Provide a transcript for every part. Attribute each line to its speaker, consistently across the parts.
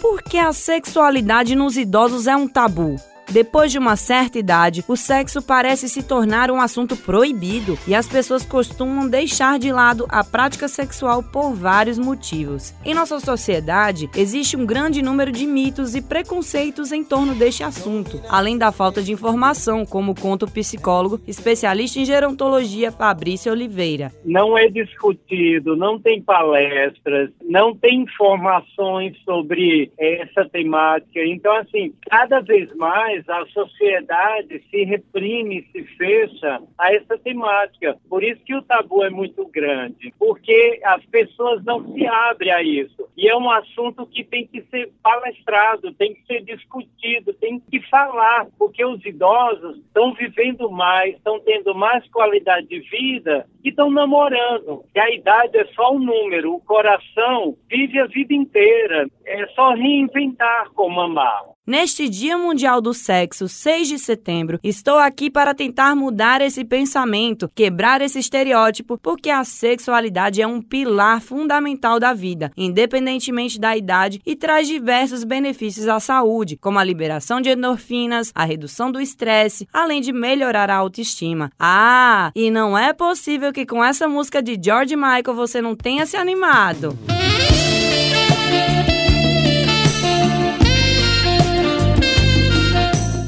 Speaker 1: Por que a sexualidade nos idosos é um tabu? Depois de uma certa idade, o sexo parece se tornar um assunto proibido e as pessoas costumam deixar de lado a prática sexual por vários motivos. Em nossa sociedade, existe um grande número de mitos e preconceitos em torno deste assunto, além da falta de informação, como conta o psicólogo especialista em gerontologia Fabrício Oliveira.
Speaker 2: Não é discutido, não tem palestras, não tem informações sobre essa temática. Então, assim, cada vez mais a sociedade se reprime, se fecha a essa temática. Por isso que o tabu é muito grande, porque as pessoas não se abrem a isso. E é um assunto que tem que ser palestrado, tem que ser discutido, tem que falar, porque os idosos estão vivendo mais, estão tendo mais qualidade de vida e estão namorando. E a idade é só um número, o coração vive a vida inteira. É só reinventar como amar.
Speaker 1: Neste Dia Mundial do Sexo, 6 de setembro, estou aqui para tentar mudar esse pensamento, quebrar esse estereótipo, porque a sexualidade é um pilar fundamental da vida, independentemente da idade, e traz diversos benefícios à saúde, como a liberação de endorfinas, a redução do estresse, além de melhorar a autoestima. Ah, e não é possível que com essa música de George Michael você não tenha se animado.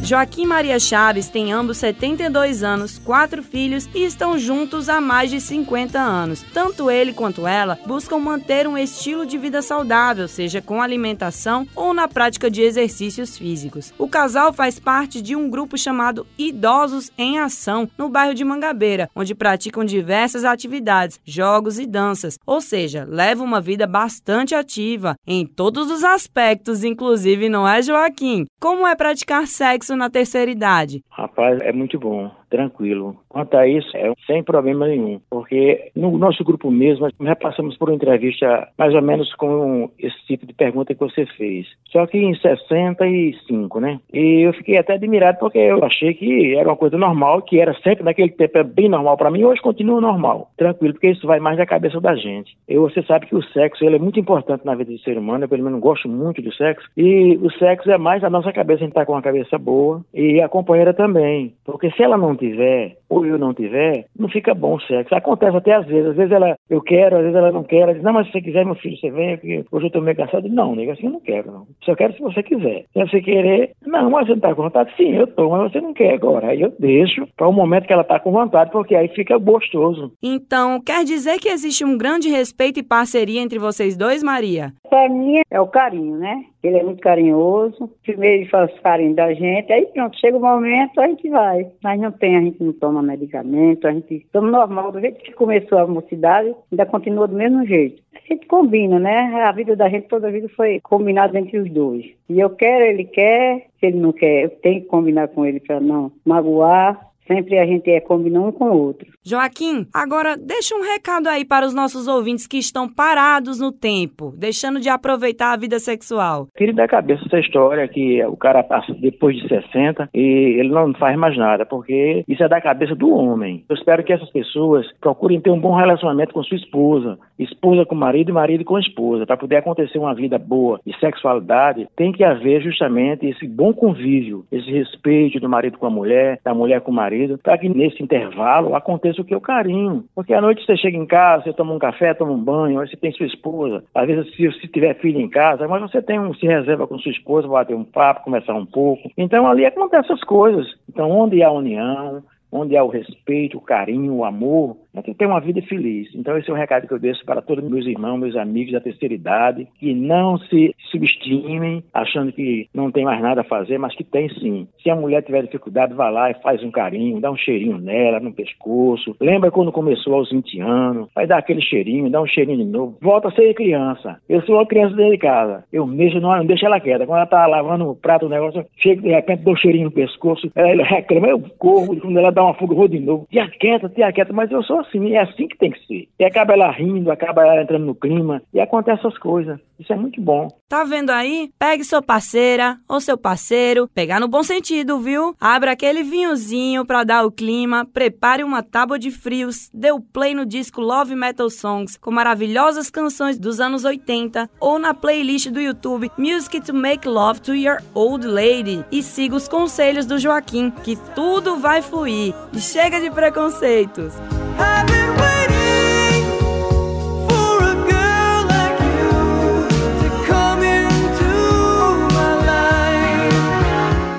Speaker 1: Joaquim Maria Chaves tem ambos 72 anos, quatro filhos e estão juntos há mais de 50 anos. Tanto ele quanto ela buscam manter um estilo de vida saudável, seja com alimentação ou na prática de exercícios físicos. O casal faz parte de um grupo chamado Idosos em Ação, no bairro de Mangabeira, onde praticam diversas atividades, jogos e danças, ou seja, levam uma vida bastante ativa em todos os aspectos, inclusive, não é, Joaquim? Como é praticar sexo na terceira idade?
Speaker 3: Rapaz, é muito bom, tranquilo. Quanto a isso, é sem problema nenhum, porque no nosso grupo mesmo, nós passamos por uma entrevista mais ou menos com esse tipo de pergunta que você fez. Só que em 65, né? E eu fiquei até admirado porque eu achei que era uma coisa normal, que era sempre naquele tempo é bem normal para mim, hoje continua normal, tranquilo, porque isso vai mais da cabeça da gente. E você sabe que o sexo ele é muito importante na vida do ser humano, eu pelo menos gosto muito do sexo, e o sexo é mais a nossa cabeça, a gente tá com uma cabeça boa e a companheira também. Porque se ela não tiver, ou eu não tiver, não fica bom o sexo. Acontece até às vezes. Às vezes ela, eu quero, às vezes ela não quer. Ela diz, não, mas se você quiser, meu filho, você vem, porque hoje eu tô meio cansado. Não, nega, assim eu não quero, não. Só quero se você quiser. Se você querer, não, mas você não tá com vontade? Sim, eu tô, mas você não quer agora. Aí eu deixo para o momento que ela tá com vontade, porque aí fica gostoso.
Speaker 1: Então, quer dizer que existe um grande respeito e parceria entre vocês dois, Maria?
Speaker 4: Para mim é o carinho, né? Ele é muito carinhoso. Primeiro ele faz carinho da gente, aí pronto, chega o momento, a gente vai. Mas não tem, a gente não toma medicamento, a gente toma normal, do jeito que começou a mocidade, ainda continua do mesmo jeito. A gente combina, né? A vida da gente toda a vida foi combinada entre os dois. E eu quero, ele quer, se ele não quer, eu tenho que combinar com ele para não magoar, Sempre a gente é combinar um com o outro.
Speaker 1: Joaquim, agora deixa um recado aí para os nossos ouvintes que estão parados no tempo, deixando de aproveitar a vida sexual.
Speaker 3: Tire da cabeça essa história que o cara passa depois de 60 e ele não faz mais nada, porque isso é da cabeça do homem. Eu espero que essas pessoas procurem ter um bom relacionamento com sua esposa, esposa com marido e marido com esposa, para poder acontecer uma vida boa e sexualidade, tem que haver justamente esse bom convívio, esse respeito do marido com a mulher, da mulher com o marido marido, para que nesse intervalo aconteça o que? O carinho. Porque à noite você chega em casa, você toma um café, toma um banho, aí você tem sua esposa. Às vezes, se, se tiver filho em casa, mas você tem um, se reserva com sua esposa, bater um papo, conversar um pouco. Então ali acontecem essas coisas. Então, onde há união, onde há o respeito, o carinho, o amor, é que ter uma vida feliz. Então esse é o recado que eu deixo para todos meus irmãos, meus amigos da terceira idade, que não se subestimem achando que não tem mais nada a fazer, mas que tem sim. Se a mulher tiver dificuldade, vá lá e faz um carinho, dá um cheirinho nela, no pescoço. Lembra quando começou aos 20 anos, vai dar aquele cheirinho, dá um cheirinho de novo. Volta a ser criança. Eu sou uma criança dentro de casa. Eu mesmo não, não deixo ela quieta. Quando ela tá lavando o prato, o negócio, chega de repente, dou um cheirinho no pescoço, ela reclama, eu corro, quando ela dá uma fuga, eu vou de novo. Tia quieta, tia quieta, mas eu sou assim, é assim que tem que ser. E acaba ela rindo, acaba ela entrando no clima, e acontece essas coisas. Isso é muito bom.
Speaker 1: Tá vendo aí? Pegue sua parceira ou seu parceiro, pegar no bom sentido, viu? Abra aquele vinhozinho pra dar o clima, prepare uma tábua de frios, dê o play no disco Love Metal Songs com maravilhosas canções dos anos 80 ou na playlist do YouTube Music to Make Love to Your Old Lady e siga os conselhos do Joaquim, que tudo vai fluir. E chega de preconceitos.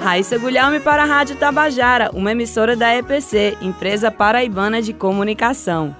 Speaker 1: Raíssa Guilherme para a Rádio Tabajara, uma emissora da EPC, Empresa Paraibana de Comunicação.